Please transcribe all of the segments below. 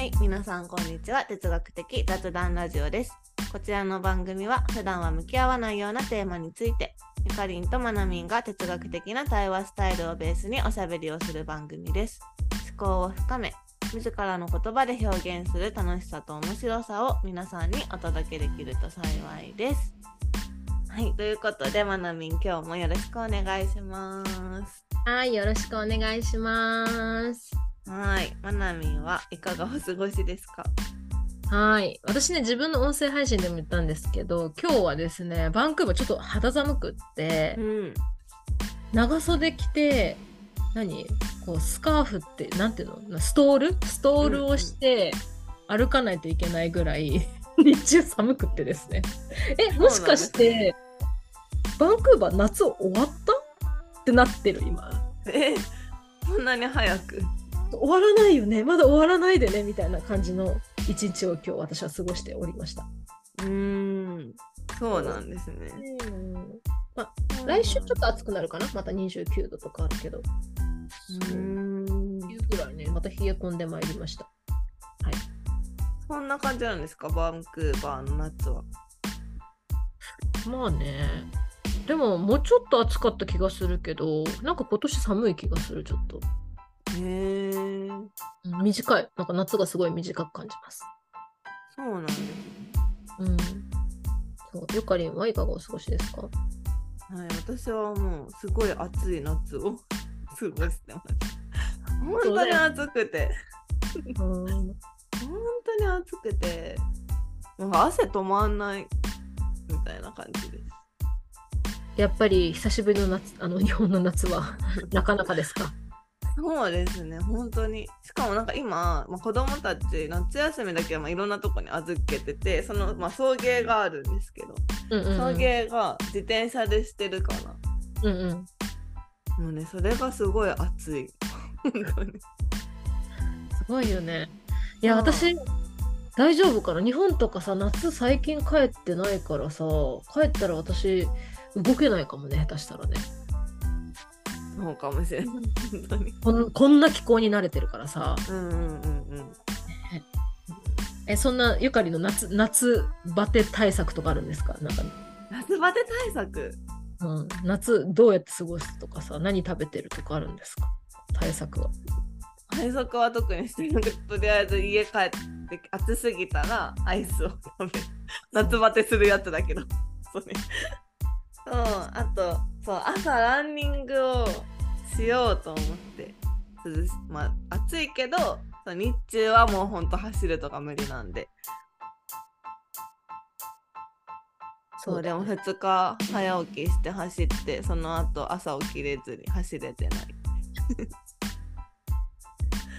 はい、皆さんこんにちは。哲学的雑談ラジオです。こちらの番組は普段は向き合わないようなテーマについて、ゆかりんとまなみんが哲学的な対話スタイルをベースにおしゃべりをする番組です。思考を深め、自らの言葉で表現する楽しさと面白さを皆さんにお届けできると幸いです。はい、ということで、まなみん今日もよろしくお願いします。はい、よろしくお願いします。はい、まなみんはいかがお過ごしですか？はい、私ね、自分の音声配信でも言ったんですけど、今日はですね、バンクーバーちょっと肌寒くって、ん。長袖着て、何？こうスカーフって、なんていうの？ストール？ストールをして歩かないといけないぐらい、日中寒くってですね。え、もしかして、バンクーバー夏終わった？ってなってる、今。え、そんなに早く？終わらないよねまだ終わらないでねみたいな感じの一日を今日私は過ごしておりました。うーん、そうなんですね。まあ、来週ちょっと暑くなるかな？また29度とかあるけど。うーんいうぐらいねまた冷え込んでまいりました。そんな感じなんですか、バンクーバーの夏は。まあねでももうちょっと暑かった気がするけどなんか今年寒い気がするちょっと。へえ、うん短いなんか夏がすごい短く感じます。そうなんですね。うん。そうゆかりんはいかがお過ごしですか？はい、私はもうすごい暑い夏を過ごしてます。本当に暑くて、うん本当に暑くて、なんか汗止まんないみたいな感じです。やっぱり久しぶりの夏あの日本の夏は なかなかですか？そうですね、本当に。しかもなんか今、まあ、子供たち夏休みだけはまあいろんなとこに預けてて、その、まあ、送迎があるんですけど、うんうんうん送迎が自転車でしてるから、うんうんもうね、それがすごい暑い。本当に。すごいよね。いや、うん私、大丈夫かな？日本とかさ、夏最近帰ってないからさ、帰ったら私、動けないかもね、下手したらね。そうかもしれない。こんこんな気候に慣れてるからさ。うんうんうんうん。え、そんなゆかりの夏、夏バテ対策とかあるんですか？なんか、夏バテ対策？うん、夏どうやって過ごすとかさ、何食べてるとかあるんですか？対策は。対策は特にしてなくてとりあえず家帰って暑すぎたらアイスを食べる。夏バテするやつだけど。それ。そうあとそう朝ランニングをしようと思って涼しまあ暑いけど日中はもうほんと走るとか無理なんでそうでもね2日早起きして走ってその後朝起きれずに走れてない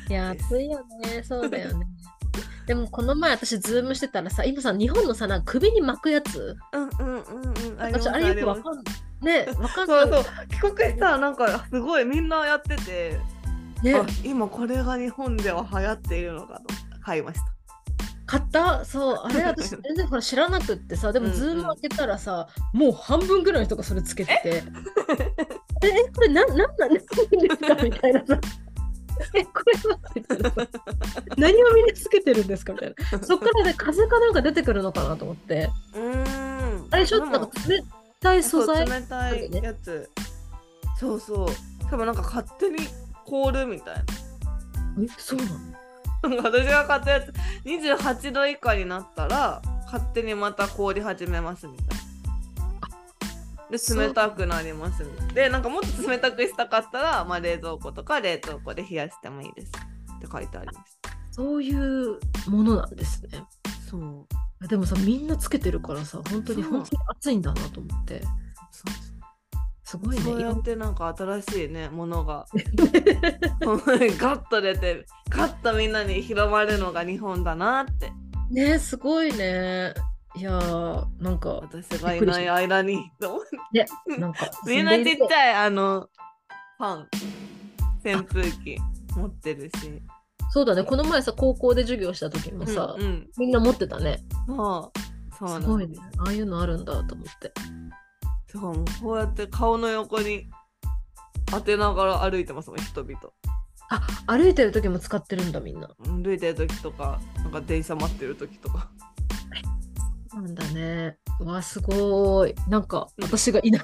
いや、暑いよね。そうだよね。でもこの前私ズームしてたらさ、今さ、日本のさ、なんか首に巻くやつ？うんうんうんうんあれよくわりかんない。ね、わかんない。そうそう帰国したらなんかすごいみんなやってて、ね。あ、今これが日本では流行っているのかと買いました。買った？そう、あれ 私全然ほら知らなくってさ、でもうんうんズーム開けたらさ、もう半分ぐらいの人がそれつけてて、え、え、これなん、なんなんですか？みたいなさ。え、これは？何をみんなつけてるんですか？みたいな。そっからね、風かなんか出てくるのかなと思って。うーん。あれ、ちょっとなんか冷たい素材そう冷たいやつそうそう多分なんか勝手に凍るみたいなえ、そうなの私が買ったやつ28度以下になったら勝手にまた凍り始めますみたいな。で冷たくなりますみたいなでなんかもっと冷たくしたかったら、まあ、冷蔵庫とか冷凍庫で冷やしてもいいですって書いてあります。そういうものなんですね。そうでもさ、みんなつけてるからさ、本当に本当に暑いんだなと思って。すごいね。そうやってなんか新しいねものが。ガッと出てガッとみんなに広まるのが日本だなって。ねすごいね。いやー、なんか、私がいない間にと思ってね、なんか、みんなちっちゃいあのファン。扇風機持ってるしそうだね、この前さ、高校で授業した時もさ、うんうん、みんな持ってたね。そうそうすごいね。ああいうのあるんだと思って。そうこうやって顔の横に当てながら歩いてますもん人々あ歩いてる時も使ってるんだみんな。歩いてる時とかなんか電車待ってる時とか なんだね。うわすごい。なんか私がいない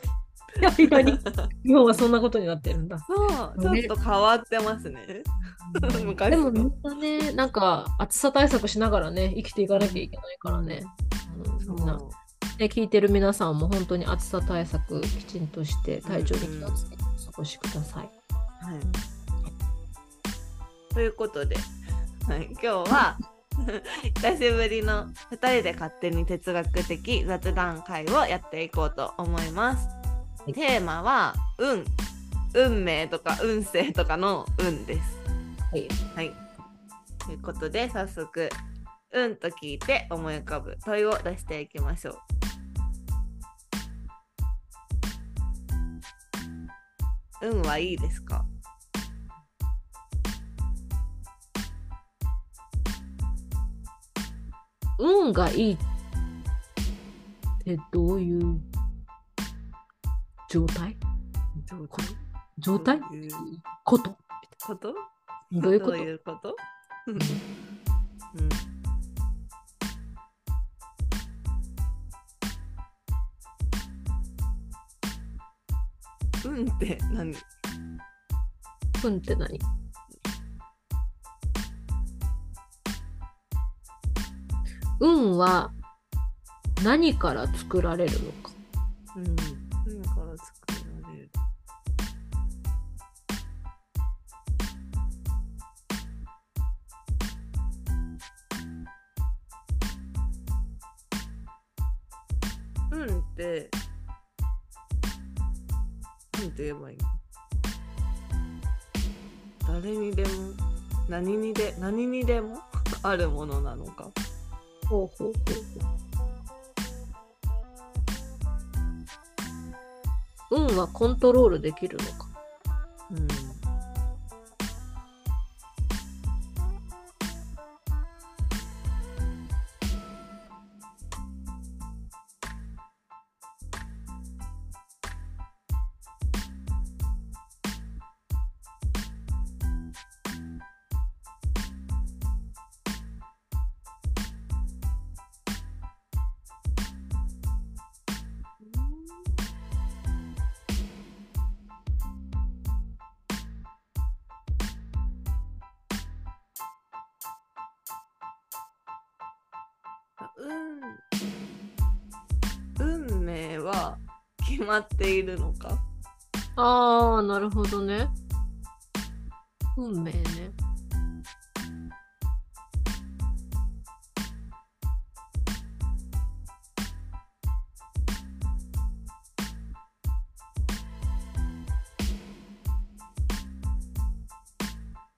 間に日本はそんなことになってるんだ。そうちょっと変わってますね。でもみんなねなんか暑さ対策しながらね生きていかなきゃいけないからね。あのみんなそうね、聞いてる皆さんも本当に暑さ対策きちんとして体調に気をつけてお過ごしください。はい、ということで、はい、今日は 久しぶりの2人で勝手に哲学的雑談会をやっていこうと思います。いテーマは運運命とか運勢とかの運です。はい、はい。ということで早速運と聞いて思い浮かぶ問いを出していきましょう。運はいいですか？運がいいってどういう状態？状態？どういうことこと？どういうこと？どういうこと？うん。運って何？運って何？運は何から作られるのか？うんてなんて言えばいいの？誰にでも何にで何にでも あるものなのか？ほうほうほうほう。運はコントロールできるのか？うん運運命は決まっているのか？ああなるほどね。運命ね。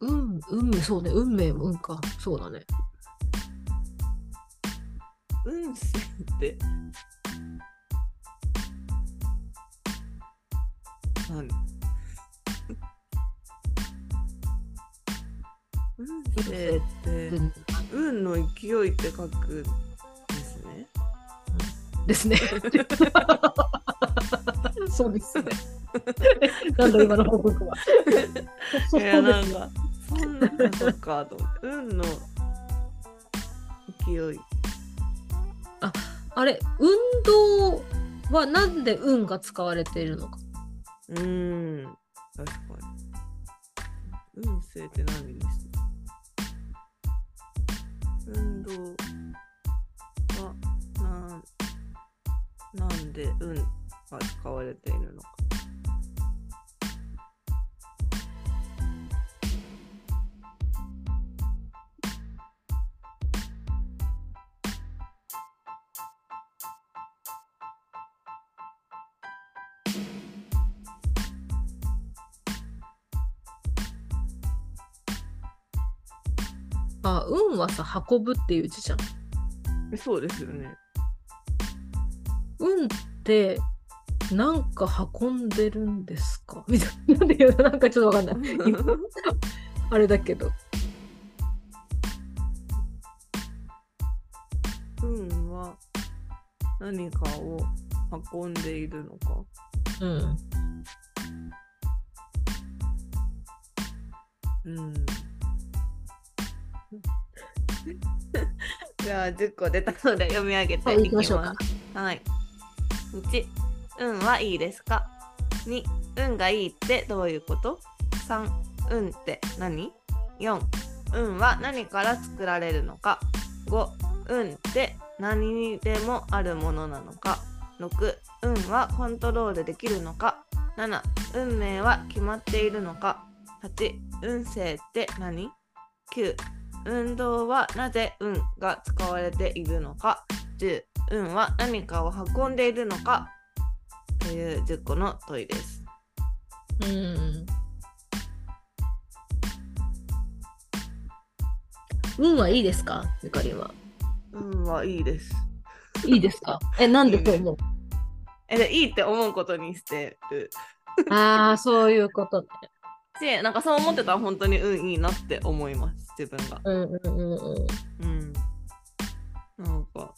運運命そうね。運命も運か。そうだね。って何運勢って運運の勢いって書くんですね。ですね。そうですね。なんだ今の報告は。いやなんかそんなそっかと運の勢いあれ運動はなんで運が使われているのか？うーん確かに。運勢って何です運動はなんなんで運が使われているのか。あ運はさ運ぶっていう字じゃん。えそうですよね。運ってなんか運んでるんですか？みたいな。なんで言うの？なんかちょっとわかんない。あれだけど。運は何かを運んでいるのか？うん。へうん。じゃあ10個出たので読み上げていきま行きましょう。はい。1、運はいいですか ?2、運がいいってどういうこと ?3、運って何 ?4、運は何から作られるのか ?5、運って何にでもあるものなのか？6、運はコントロールできるのか？7、運命は決まっているのか？8、運勢って何 ?9、運動はなぜ運が使われているのか10運は何かを運んでいるのかという10個の問いです。うん。運はいいですか？ゆかりんは。運はいいです。いいですか？え、なんでと思う？えでいいって思うことにしてるああ、そういうことね。しなんかそう思ってたら本当に運いいなって思います自分が。うんうんうんうん。うん。なんか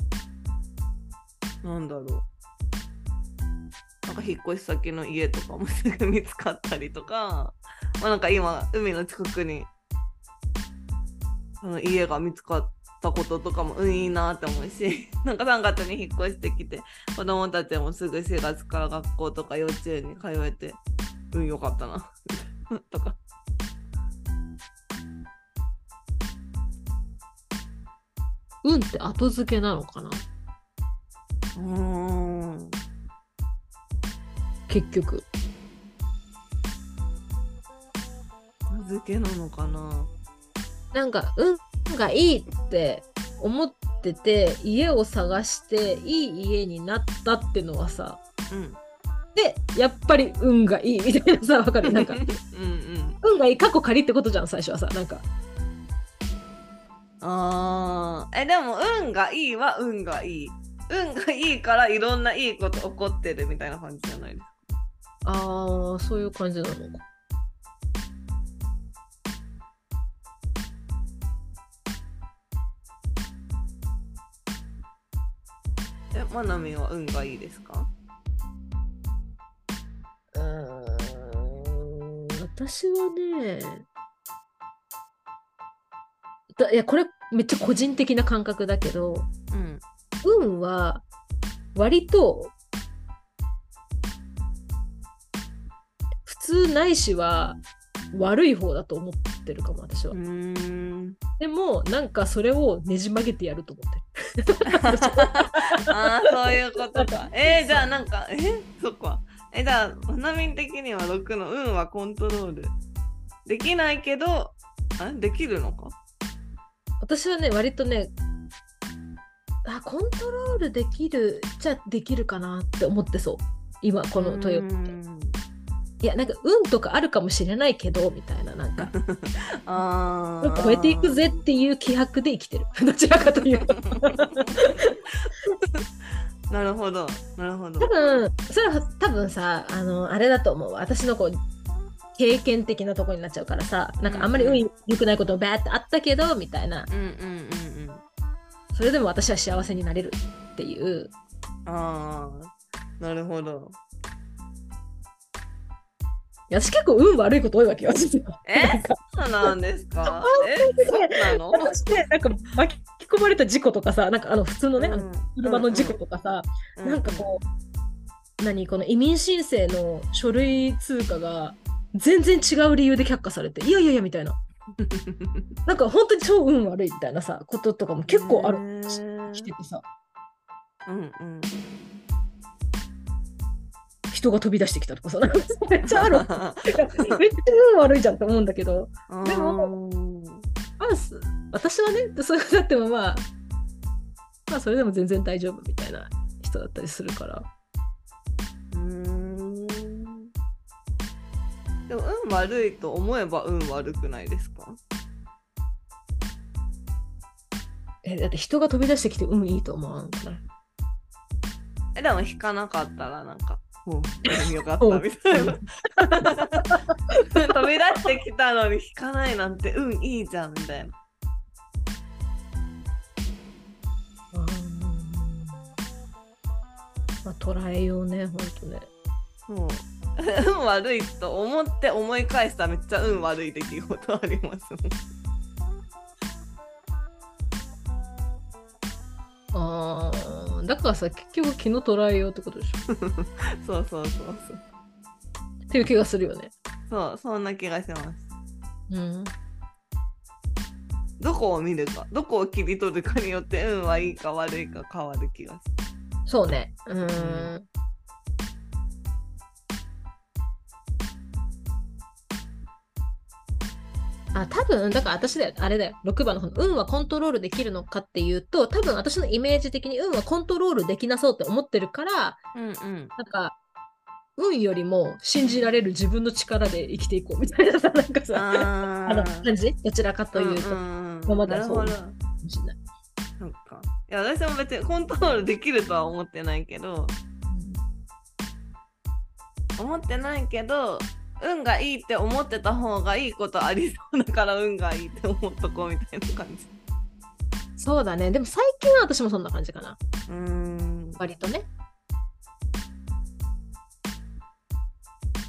なんだろう。なんか引っ越し先の家とかも すぐ見つかったりとか、まあ、なんか今海の近くにその家が見つかったこととかもうんいいなって思うし なんか3月に引っ越してきて子供たちもすぐ4月から学校とか幼稚園に通えてうんよかったな とか。運って後付けなのかな？うーん。結局。名付けなのかな？なんか運がいいって思ってて家を探していい家になったってのはさうんでやっぱり運がいいみたいなさわかる？なんか。うんうん。運がいい過去仮ってことじゃん最初はさなんか。あー。えでも運がいいは運がいい。運がいいからいろんないいこと起こってるみたいな感じじゃないですか？あーそういう感じなのか。えまなみは運がいいですかうーん。私はねだいやこれめっちゃ個人的な感覚だけどうん。運は割と普通ないしは悪い方だと思ってるかも私は。でもなんかそれをねじ曲げてやると思ってる。あーそういうことか。えー、じゃあなんかえそっかえじゃあまなみ的には6の運はコントロール。できないけどあできるのか？私はね割とねあコントロールできるじゃあできるかなって思ってそう。今この問いをうーんいやなんか運とかあるかもしれないけどみたいななんか。あー。超えていくぜっていう気迫で生きてる。どちらかというと なるほど。なるほど。多分それは多分さあのあれだと思うわ。私のこう経験的なところになっちゃうからさ。なんかあんまり運良くないことバーってあったけどみたいな。うんうんうんうん。それでも私は幸せになれるっていう。ああなるほど私結構運悪いこと多いわけよえなんかそうなんですか？え？そうなの？なんか巻き込まれた事故とかさなんかあの普通のね、うん。車の事故とかさ、うなんかこう何？この移民申請の書類通過が全然違う理由で却下されていやいやいやみたいな。なんか本当に超運悪いみたいなさこととかも結構ある。へー。しててさ。うんうん人が飛び出してきたとかさなんかめっちゃある。めっちゃ運悪いじゃんって思うんだけど。でもまあす私はねそれ だってもまあまあそれでも全然大丈夫みたいな人だったりするから。うーん。でも運悪いと思えば運悪くないですか？えだって人が飛び出してきて運いいと思わんくない？えでも引かなかったらなんかおう運よかったみたいな。飛び出してきたのに引かないなんて運いいじゃんみたいな。まあ捉えようねほんとね。そう。運悪いと思って思い返したらめっちゃ運悪い出来事ありますもん。あーだからさ結局気の捉えようってことでしょ そうそうそうそうっていう気がするよね。そうそんな気がしますうん。どこを見るかどこを切り取るかによって運はいいか悪いか変わる気がすそうね。うーん。あ多分だから私だよあれだよ。6番の方の運はコントロールできるのかっていうと多分私のイメージ的に運はコントロールできなそうって思ってるからるうんうん。なんか運よりも信じられる自分の力で生きていこうみたいなさ なんかさああの感じ？どちらかというと、んんうん。今まではそうかもしれない。そっか。いや私も別にコントロールできるとは思ってないけど思ってないけど運がいいって思ってた方がいいことありそうだから運がいいって思っとこうみたいな感じ。そうだね。でも最近は私もそんな感じかな。うーん。割とね。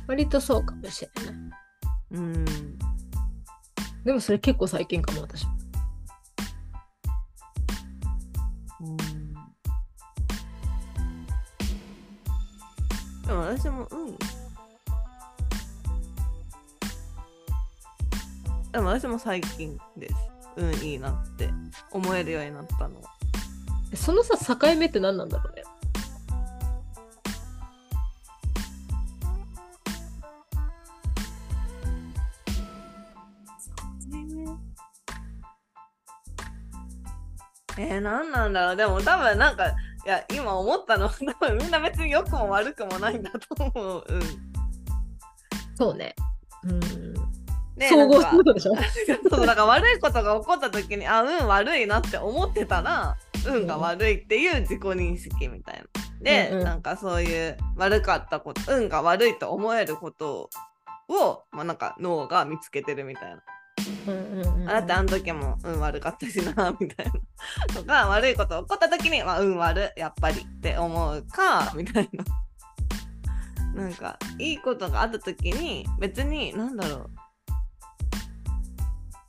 割とそうかもしれない。うん。でもそれ結構最近かも私。うん。でも私も運でも私も最近です。運いいなって思えるようになったの。はそのさ境目って何なんだろうね？えー、何なんだろう。でも多分なんかいや今思ったのは 多分みんな別に良くも悪くもないんだと思う。うん、そうね。うんで総合するでしょ？そうだから悪いことが起こった時にあ運悪いなって思ってたら運が悪いっていう自己認識みたいな。で、うんうん。なんかそういう悪かったこと運が悪いと思えることを、まあ、なんか脳が見つけてるみたいな。うんうんうんあだってあの時も運悪かったしなみたいな。とか悪いこと起こった時に、まあ、運悪やっぱりって思うかみたいな。なんかいいことがあった時に別になんだろう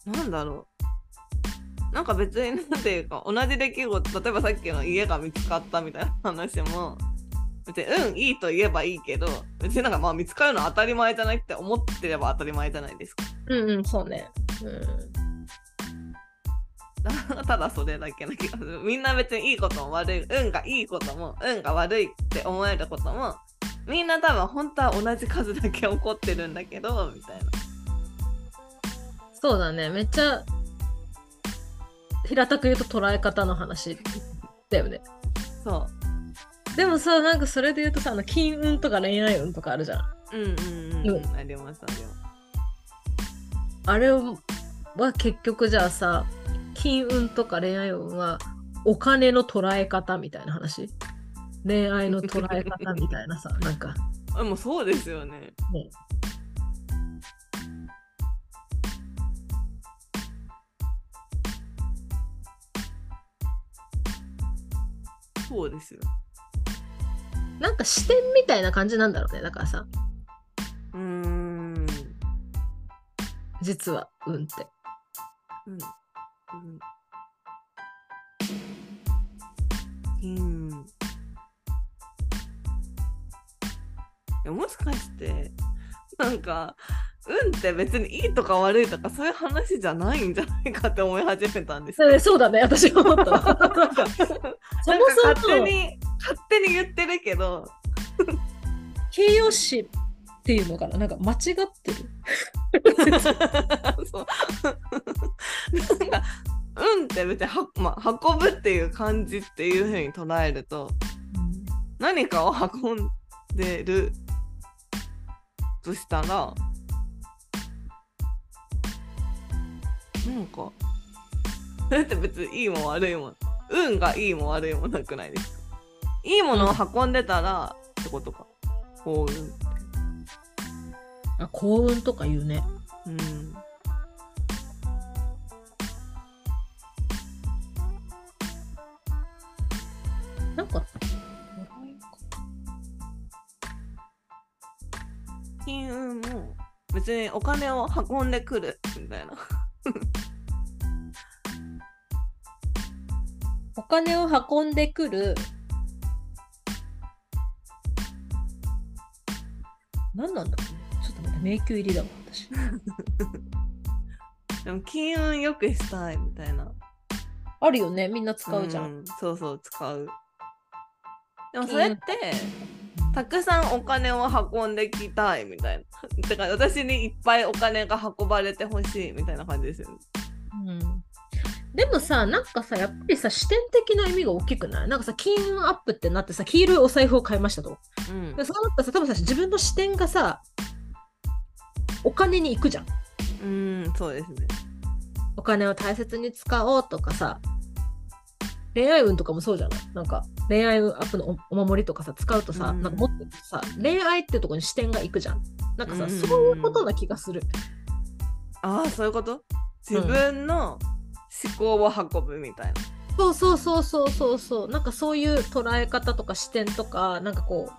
なんだろうなんか別になんていうか同じ出来事例えばさっきの家が見つかったみたいな話も別に運いいと言えばいいけど別になんかまあ見つかるのは当たり前じゃないって思ってれば当たり前じゃないですか。うんうんそうねうんただそれだけな気がする。みんな別にいいことも悪い、運がいいことも、運が悪いって思えることも、みんな多分本当は同じ数だけ起こってるんだけど、みたいな。そうだねめっちゃ平たく言うと捉え方の話だよねそう。でもさなんかそれで言うとさあの金運とか恋愛運とかあるじゃんうんうんうん、ううん。ありますあります。あれは結局じゃあさ金運とか恋愛運はお金の捉え方みたいな話？恋愛の捉え方みたいなさなんか でもそうですよね。ねそうですよ。なんか視点みたいな感じなんだろうねだからさうーん。実は運ってうん。うん。うん。いやもしかして、なんか、運って別にいいとか悪いとかそういう話じゃないんじゃないかって思い始めたんですよ。えそうだね。私も思った。なんかそもそも。勝手に、勝手に言ってるけど、形容詞っていうのかな？なんか間違ってる。そう。なんか、運って別には、まあ、運ぶっていう感じっていう風に捉えると、何かを運んでるとしたらなんか。だって別にいいも悪いも運がいいも悪いもなくないですか？いいものを運んでたら、ってことか。幸運。あ幸運とか言うね。うん。なんか別にお金を運んでくるみたいな。お金を運んでくる。何なんだろうね。ちょっと待って、迷宮入りだわ、私。でも金運よくしたいみたいな。あるよね、みんな使うじゃん。うんそうそう使う。でもそれってたくさんお金を運んできたいみたいな。だから私にいっぱいお金が運ばれてほしいみたいな感じですよね。うんでもさ、なんかさ、やっぱりさ、視点的な意味が大きくないなんかさ、金運アップってなってさ、黄色いお財布を買いましたと。うんで、そうなったらさ、多分さ、自分の視点がさ、お金に行くじゃん。うん、そうですね。お金を大切に使おうとかさ、恋愛運とかもそうじゃない？なんか恋愛運アップのおお守りとかさ、使うとさ、うんなんか持っとさ、恋愛ってとこに視点が行くじゃん。なんかさ、うんそういうことな気がする。ああ、そういうこと？自分の思考を運ぶみたいな。そうそうそうそうそうそう。なんかそういう捉え方とか視点とか、なんかこ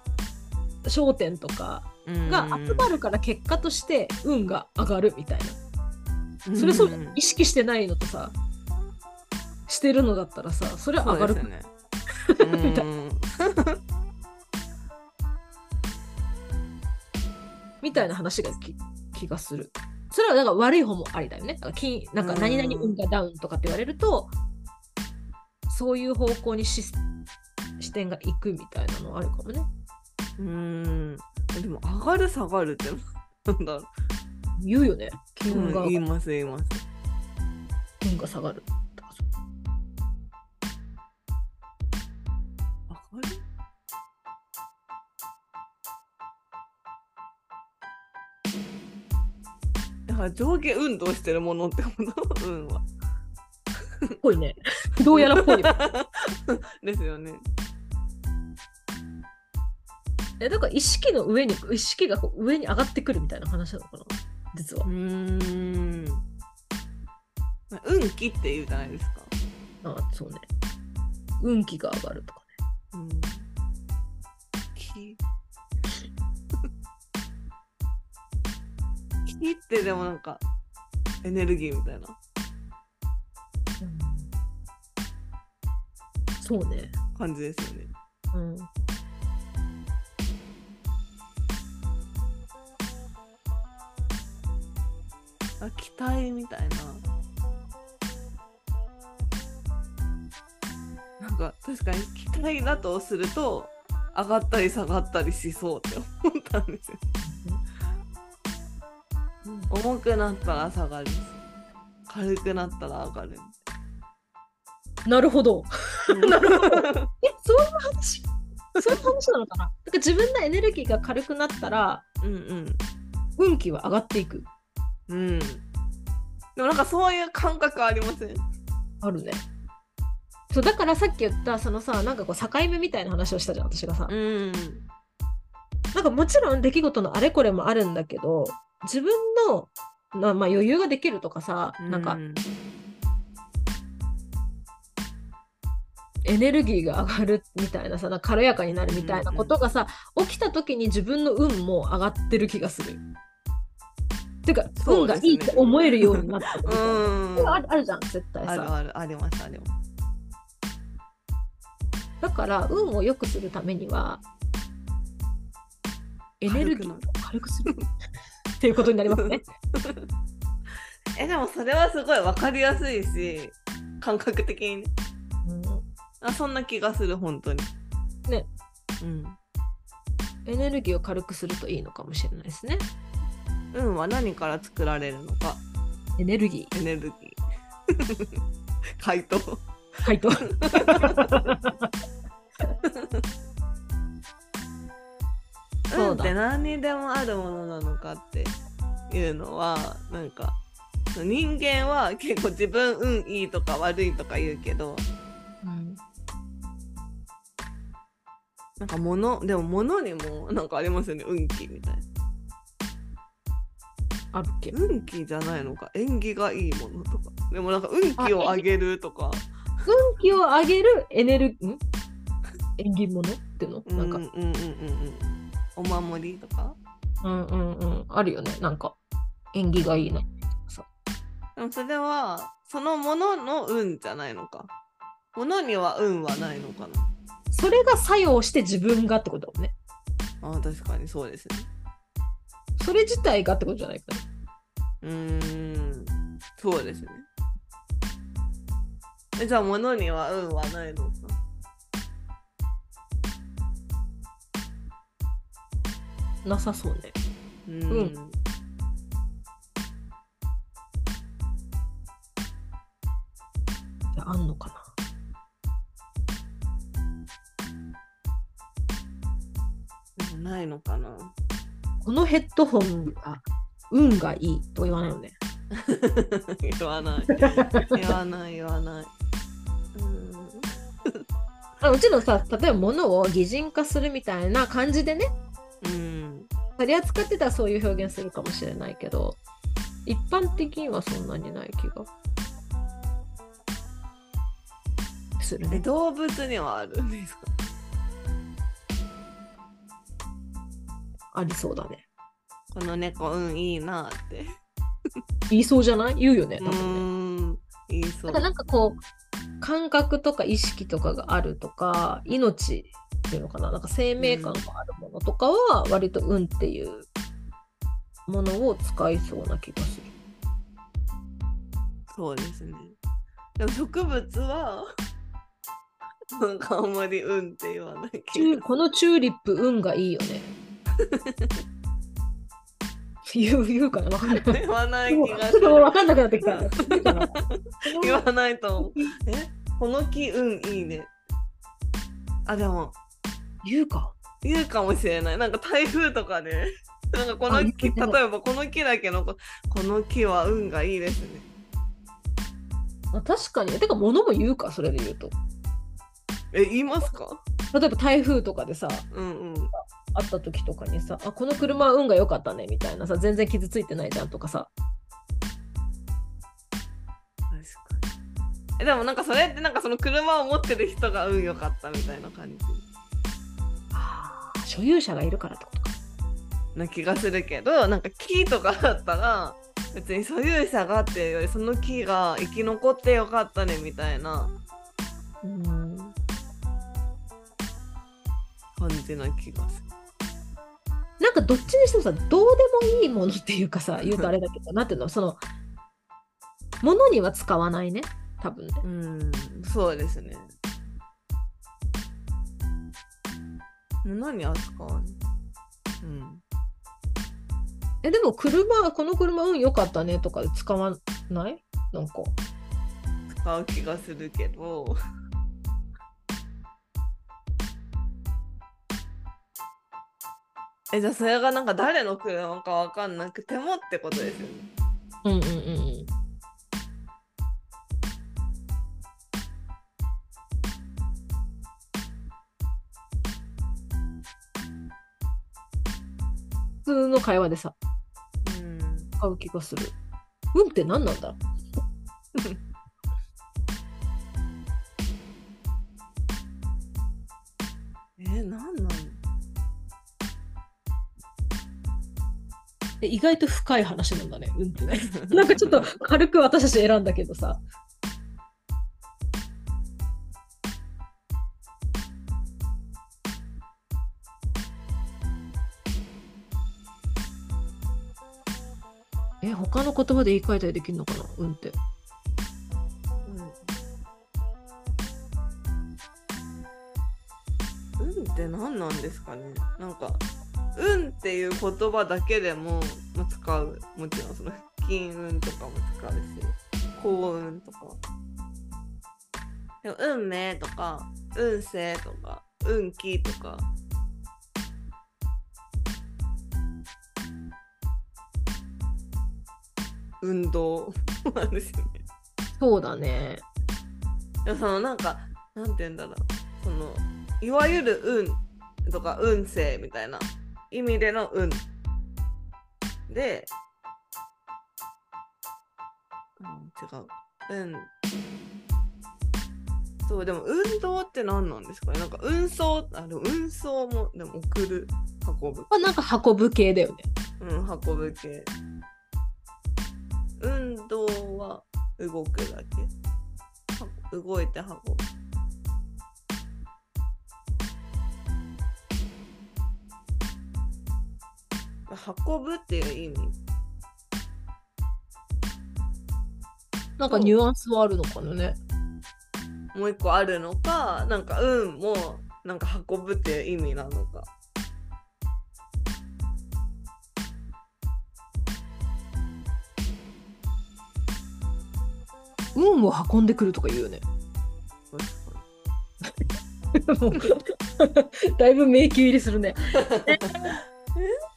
う、焦点とかうんが集まるから結果として運が上がるみたいな。それそううん意識してないのとさ、してるのだったらさ、それは上がる。ね。うんみたいな話がき気がする。それはなんか悪い方もありだよね。だから金なんか何々運がダウンとかって言われると、そういう方向にし視点がいくみたいなのあるかもね。うん。でも上がる下がるってなんだろ言うよね。金がうん、言います言います。運が下がるだから上下運動してるものってこと？運は。ぽいね。どうやらぽい。ですよね。えだから意識の上に意識が上に上がってくるみたいな話なのかな？実はう。ーん。運気って言うじゃないですか。あそうね。運気が上がるとかね。うん。気ってでもなんかエネルギーみたいなそうね。感じですよね。うん。あ期待みたいな。なんか確かに期待だとすると上がったり下がったりしそうって思ったんですよ。重くなったら下がるし軽くなったら上がる。なるほど。なるほど。え、ど。そういう話？そういう話なのかな？だから自分のエネルギーが軽くなったら、うん運気は上がっていく。うん。うん。でもなんかそういう感覚ありません？あるね。そうだからさっき言ったそのさなんかこう境目みたいな話をしたじゃん私がさ、うん。なんかもちろん出来事のあれこれもあるんだけど自分のな、まあ、余裕ができるとかさ、なんかうんエネルギーが上がるみたいなさなんか軽やかになるみたいなことがさ、起きた時に自分の運も上がってる気がする。ていうか、運がいいって思えるようになってるみたいな。うんあるあるじゃん絶対さ。あるあるありますあります。だから運を良くするためにはエネルギーを軽くする っていうことになりますね。えでもそれはすごい分かりやすいし感覚的にねあそんな気がする本当にねうんエネルギーを軽くするといいのかもしれないですね。運は何から作られるのかエネルギエネルギー 回答ー。回答。そうだ。運って何にでもあるものなのかっていうのはなんか人間は結構自分運いいとか悪いとか言うけどうん。なんか物でも物にもなんかありますよね運気みたいな。あるっけ？運気じゃないのか。縁起がいいものとか。でもなんか運気を上げるとか。運気を上げるエネルギー、ん？縁起物っていうの？うんなんか、うんうんうんうんお守りとか？うんうんうん、あるよね。なんか、縁起がいいな。でもそれはそのものの運じゃないのか？ものには運はないのかな？それが作用して自分がってことだもんね。ああ確かにそうですね。それ自体がってことじゃないかな。うーんそうですね。えじゃあものには運はないの？なさそうね。うーん。うじゃああんのかな。ないのかな。このヘッドホンが運がいいと言わないよね。言わない。言わない言わない。うんあうちのさ、例えば物を擬人化するみたいな感じでね、うん。取り扱ってたらそういう表現するかもしれないけど、一般的にはそんなにない気がするえね。動物にはあるんですか？ありそうだね。この猫うんいいなって。言いそうじゃない？言うよね、う多分ね。言いそう。なんかこう感覚とか意識とかがあるとか命っていうのかな？なんか生命感があるものとかは割と運っていうものを使いそうな気がする。そうですね。でも植物は なんかあんまりうんって言わないチ気がュこのチューリップ運がいいよね。言う 言うかなわかんない。言わない気がする。わかんなくなってきた。言わないと思う。え？この木うんいいね。あでも言うか？言うかもしれない。なんか台風とかで、なんかこあの木、例えばこの木だけのこ、この木は運がいいですね。あ確かに。てか物も言うか？それで言うと。え、言いますか？例えば台風とかでさうんうん。会った時とかにさあこの車は運が良かったねみたいなさ全然傷ついてないじゃんとかさ確かに。え、でもなんかそれってなんかその車を持ってる人が運良かったみたいな感じ？あー所有者がいるからってことか。な気がするけど、なんか木とかだったら、別に所有者がっていうよりその木が生き残ってよかったねみたいなうん感じな気がする。なんかどっちにしてもさどうでもいいものっていうかさ 言うとあれだけどなんていうの？そのものには使わないね多分ね。うん、そうですね。物に扱わない。うん。えでも車この車運良かったねとかで使わない？なんか。使う気がするけど。え、じゃあそれがなんか誰の車かわかんなくてもってことですよね。うんうんうんうん。普通の会話でさうん。使う気がする。運って何なんだえ、な 意外と深い話なんだね、運ってね。なんかちょっと軽く私たち選んだけどさ。え、他の言葉で言い換えたりできるのかな、運って。うん、運って何なんですかねなんか運っていう言葉だけでも、まあ、使う。もちろんその金運とかも使うし幸運とか。でも運命とか運勢とか運気とか。運動。なんですよね。そうだね。でもそのなんかなんて言うんだろう。そのいわゆる運とか運勢みたいな意味での運。で、うん、違う。運。そうでも運動って何なんですかね？なんか運送あでも運送もでも送る運ぶ。まあ、なんか運ぶ系だよね。うん運ぶ系。動くだけ。は動いて運ぶ運ぶっていう意味なんかニュアンスはあるのかなね。もう一個あるのかなんか運もなんか運ぶっていう意味なのか運を運んでくるとか言うよね。だいぶ迷宮入りするね。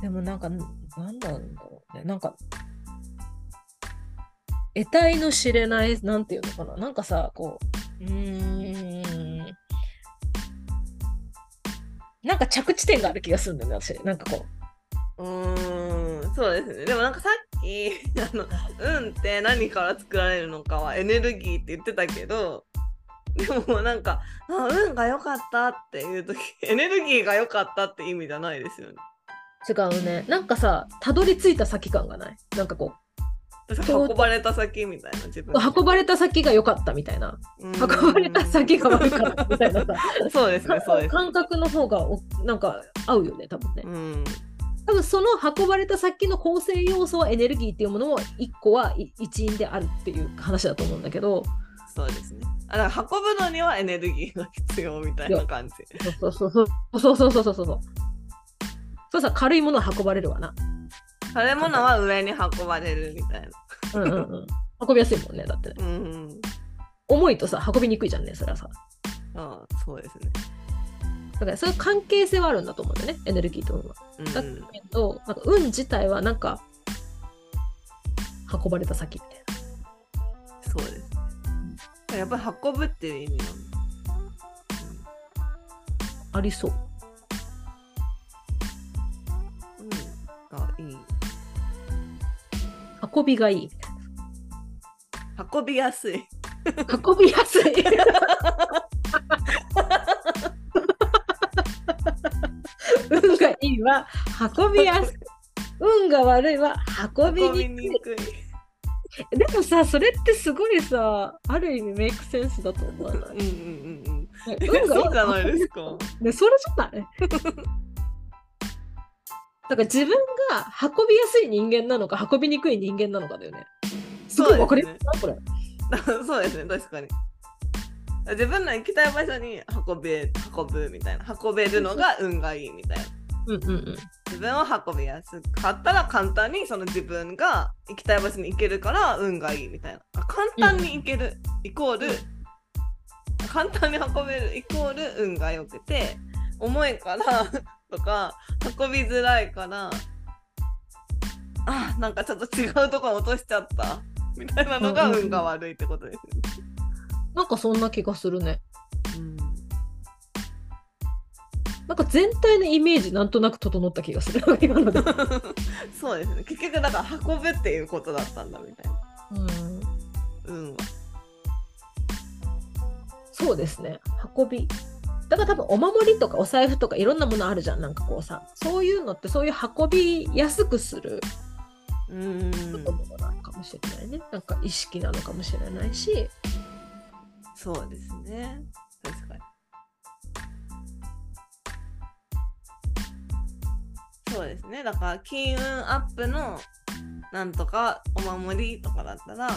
でもなんか、なんなんだろうね。なんか、得体の知れない、なんていうのかな。なんかさ、こう、うん。なんか着地点がある気がするんだよね、私。なんかこうーんそうですねでもなんかさっき あの運って何から作られるのかはエネルギーって言ってたけどでもなんかあ運が良かったっていう時エネルギーが良かったって意味じゃないですよね。う、違うね。なんかさ、たどり着いた先感がない？なんかこ私運ばれた先みたいな自分う、運ばれた先が良かったみたいな。うん運ばれた先が悪かったみたいなさ。そうですねそうです感覚の方がおなんか合うよね、多分ね。うん多分その運ばれた先の構成要素はエネルギーっていうものも一個はい一因であるっていう話だと思うんだけどそうですねあだから運ぶのにはエネルギーが必要みたいな感じそうそうそうそうそうそうそうそうそうさ軽いものは運ばれるわな。食べ物は上に運ばれるみたいな。うんうんうん。運びやすいもんねだってね。うんうん。重いとさ運びにくいじゃんねそれはさ。ああそうですね。だからそういう関係性はあるんだと思うんだよねエネルギーと運は。うんだけどなんか運自体はなんか運ばれた先みたいな。そうです。やっぱり運ぶっていう意味なんだ。ありそうがいい。運びがいい運びやすい。な運びやすい運がいいは運びやすい運が悪いは運びにくい。でもさそれってすごいさある意味メイクセンスだと思わない？うんうんうんうん。運がいいそうじゃないですか。ねそれじゃない？だから自分が運びやすい人間なのか運びにくい人間なのかだよね。すごい分かりやすいなこれ。そうですね、確かに。自分の行きたい場所に運べ運ぶみたいな。運べるのが運がいいみたいな。うんうんうん。自分を運びやすかったら簡単にその自分が行きたい場所に行けるから運がいいみたいな。あ簡単に行ける、イコール簡単に運べるイコール運が良くて重いからとか運びづらいからあなんかちょっと違うところ落としちゃった。みたいなのがうんうんうん。運が悪いってことですよね。なんかそんな気がするね。うん。なんか全体のイメージなんとなく整った気がする。そうですね。結局だから運ぶっていうことだったんだみたいな。うん、運は。そうですね。運びだから多分お守りとかお財布とかいろんなものあるじゃん。なんかこうさそういうのってそういう運びやすくするうん。ことなのかもしれないね、なんか意識なのかもしれないし。そうですね。確かに。そうですね。だから金運アップのなんとかお守りとかだったら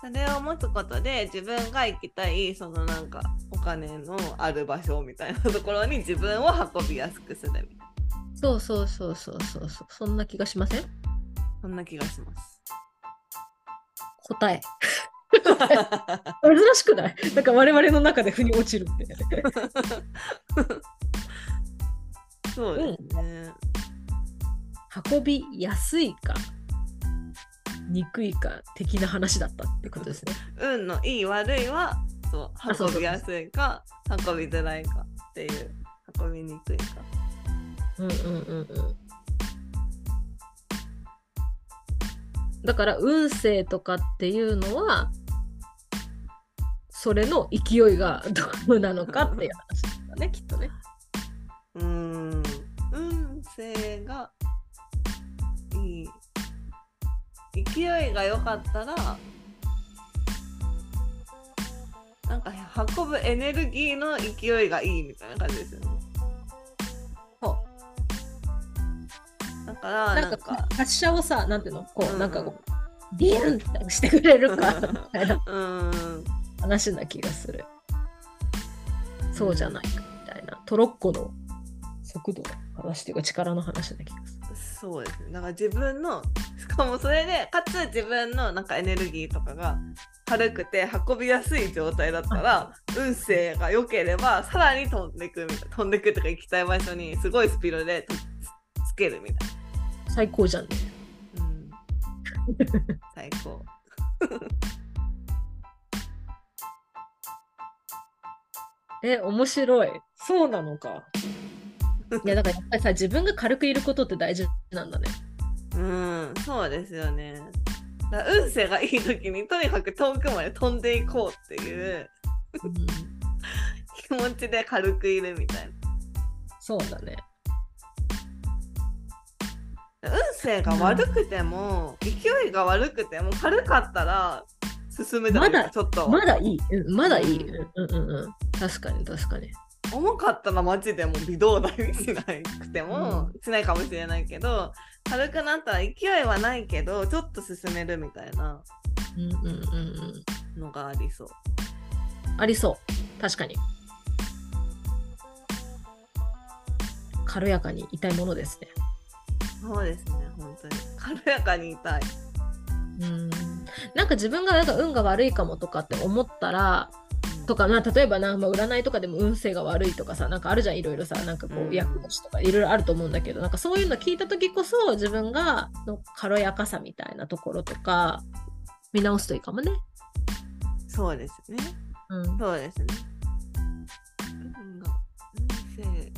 それを持つことで自分が行きたいそのなんかお金のある場所みたいなところに自分を運びやすくするみたいな。そうそうそうそうそう。そうそんな気がしません？そんな気がします。答え。珍しくない？なんか我々の中で腑に落ちるって。そうですね。運びやすいか憎いか的な話だったってことですね運のいい悪いはそう運びやすいか運びづらいかっていう運びにくいか。うんうんうんうんだから運勢とかっていうのはそれの勢いがどうなのかっていう話だねきっとね。うーん運勢が勢いが良かったらなんか運ぶエネルギーの勢いがいいみたいな感じですよね。そだからななんんかか発射をさなんていうの？こうんうなんかこうビュンってしてくれるかみたいな話な気がする。そうじゃないかみたいなトロッコの速度の話っていうか力の話な気がする。そうですね。だから自分のしかもそれでかつ自分のなんかエネルギーとかが軽くて運びやすい状態だったら運勢が良ければさらに飛んでいくみたいな飛んでいくとか行きたい場所にすごいスピードでとつつけるみたい最高じゃんね。な。うん、最高。え、面白い。そうなのか。いや、だからやっぱりさ、自分が軽くいることって大事なんだね。うん、そうですよね。だ運勢がいい時にとにかく遠くまで飛んでいこうっていううん、気持ちで軽くいるみたいな。そうだね。運勢が悪くても、勢いが悪くても軽かったら進むじゃないですか、ちょっと。まだいい。うん、まだいい。うんうんうん。確かに確かに。重かったらマジでもう微動だにしなくても、しないかもしれないけど軽くなったら勢いはないけどちょっと進めるみたいなうんうんうんうん。のがありそう。ありそう。確かに。軽やかにいたいものですね。そうですね本当に軽やかにいたい。うん。なんか自分がなんか運が悪いかもとかって思ったら、とか、まあ、例えばな、まあ、占いとかでも運勢が悪いとかさ、なんかあるじゃん、いろいろさ、なんかこうんう、厄年とかいろいろあると思うんだけど、なんかそういうの聞いた時こそ、自分がの軽やかさみたいなところとか、見直すといいかもね。そうですね。うん。そうですね。運が運勢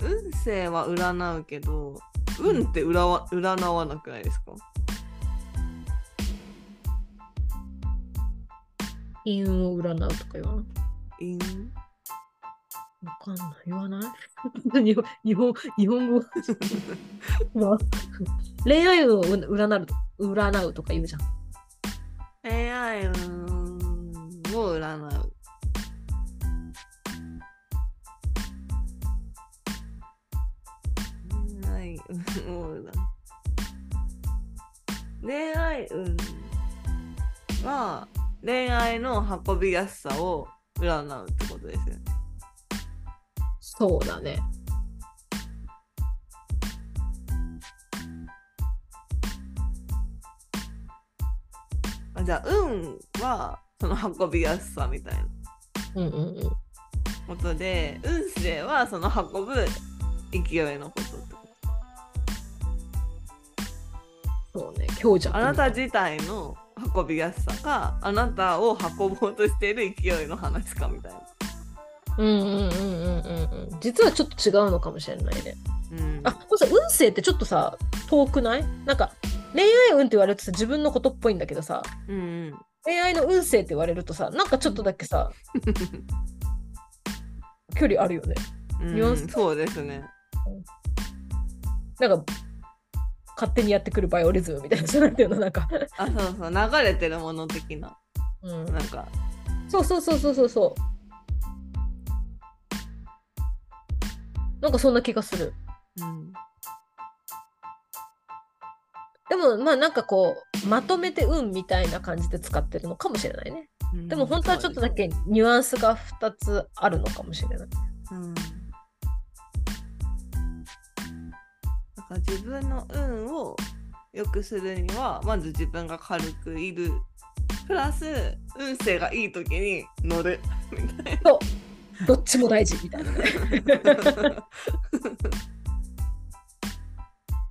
運勢は占うけど運って占わ占わなくないですか？陰運を占うとか言わない？陰わかんない。言わない？日本日本日本語？まあ恋愛運を占う占うとか言うじゃん。AI 運を占う。恋愛運を占う。恋愛運は恋愛の運びやすさを占うってことですよね。そうだね。あじゃあ運はその運びやすさみたいなうんうんうん。ことで運勢はその運ぶ勢いのことってことそうね。強弱。あなた自体の運びやすさかあなたを運ぼうとしている勢いの話かみたいな。うんうんうんうんうんうん。実はちょっと違うのかもしれないね。うん、あ、もうさ、運勢ってちょっとさ、遠くない？なんか、恋愛運って言われるとさ、自分のことっぽいんだけどさ、うんうん恋愛の運勢って言われるとさ、なんかちょっとだけさ、距離あるよね。うんそうですね。なんか、勝手にやってくるバイオリズムみたいな、そうなんていうの、なんか。あそうそう流れてるもの的なうんなんかそうそうそうそうそうそう。なんかそんな気がする。うんでもまあなんかこうまとめて運みたいな感じで使ってるのかもしれないね。うんでも本当はちょっとだけニュアンスが2つあるのかもしれない。うんから自分の運を良くするにはまず自分が軽くいるプラス運勢がいい時に乗るみたいそうどっちも大事みたいなね。な。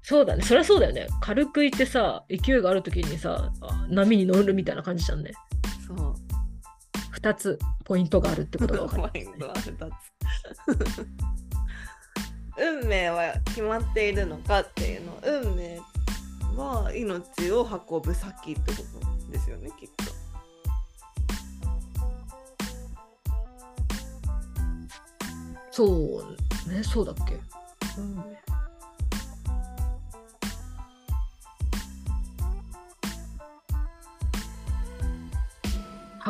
そうだね。そりゃそうだよね。軽くいってさ勢いがある時にさあ波に乗るみたいな感じじゃんね。そう。2つポイントがあるってことが分かマる、インドは2つ。運命は決まっているのかっていうの運命は命を運ぶ先ってことですよねきっと。そうねそうだっけ、運命、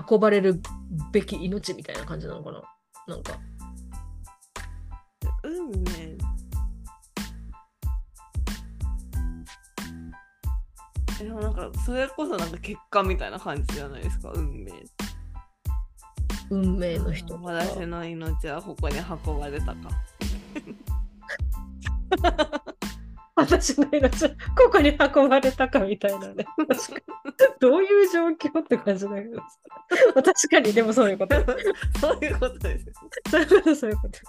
運ばれるべき命みたいな感じなのかな？なんか。運命えでもなんかそれこそなんか結果みたいな感じじゃないですか運命運命の人。私の命はここに運ばれたか 私の命はここに運ばれたかみたいなね。確かにどういう状況って感じだけど確かに、でもそういうこと。そういうことですそういうこと、そういうこと。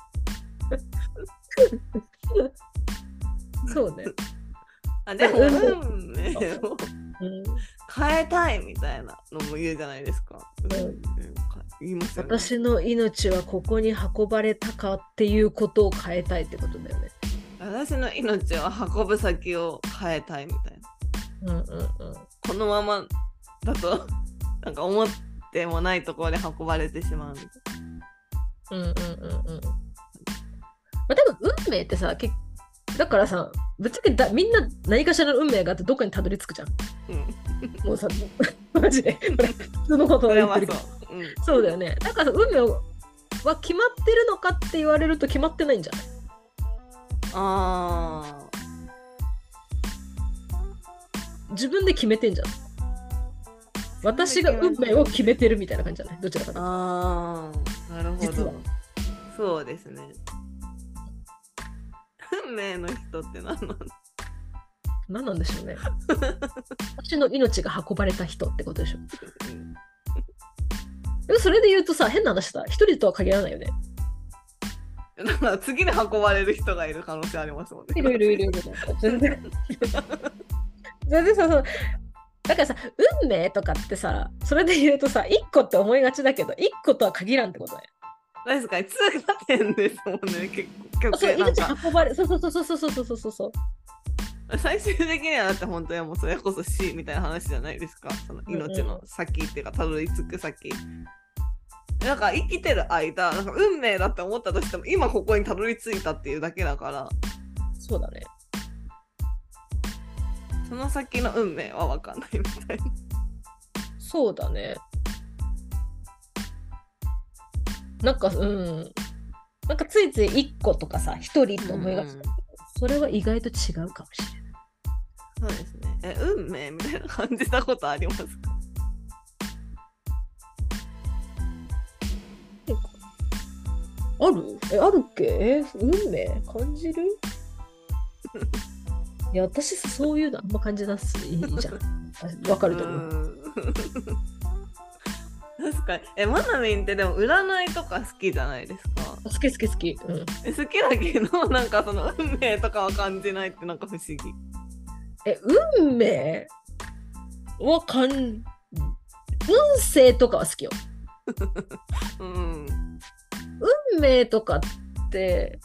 そうね。あでも運命運命をうん、変えたいみたいなのも言うじゃないですか、うんますよね私の命はここに運ばれたかっていうことを変えたいってことだよね。私の命を運ぶ先を変えたいみたいなうんうんうん。このままだと なんか思ってもないところで運ばれてしまうみたいうんうんうんうん。まあ多分運命ってさ、けだからさ、ぶっちゃけだみんな何かしらの運命があってどっかにたどり着くじゃん。な、うん、もうさ、マジで。普通のことを言ってるけど。そう、うん、そうだよね。だからさ運命は決まってるのかって言われると決まってないんじゃない？あ自分で決めてんじゃん。私が運命を決めてるみたいな感じじゃない？どちらかあー。なるほど。そうですね 運命の人って何なの何なんでしょうね。私の命が運ばれた人ってことでしょ。うんでもそれで言うとさ、変な話さ、一人とは限らないよね。だから次に運ばれる人がいる可能性ありますもんね。いるいるいるいる。全然。全然さ、そうだからさ、運命とかってさ、それで言うとさ、一個って思いがちだけど、一個とは限らんってことだよ。確かに通過点ですもんね、結局。そう、運ばれ、そうそうそうそうそうそうそうそう。最終的にはだって本当にもうそれこそ死みたいな話じゃないですか。その命の先っていうか、たどり着く先。なんか生きてる間、なんか運命だって思ったとしても、今ここにたどり着いたっていうだけだから、そうだね。その先の運命は分かんないみたいな。そうだね。なんか、うん。なんかついつい一個とかさ、一人と思いがちだけど、それは意外と違うかもしれない。そうですね。え、運命みたいな感じたことありますか？ある？え、あるっけ？え運命？感じる？いや、私さそういうのあんま感じなすいいじゃん。あわかると思う。うん確かに。え、マナミンってでも占いとか好きじゃないですか？好き好き好き。うん。え好きだけど、なんかその運命とかは感じないってなんか不思議。え、運命はかん、運勢とかは好きよ。うん。運命とかって、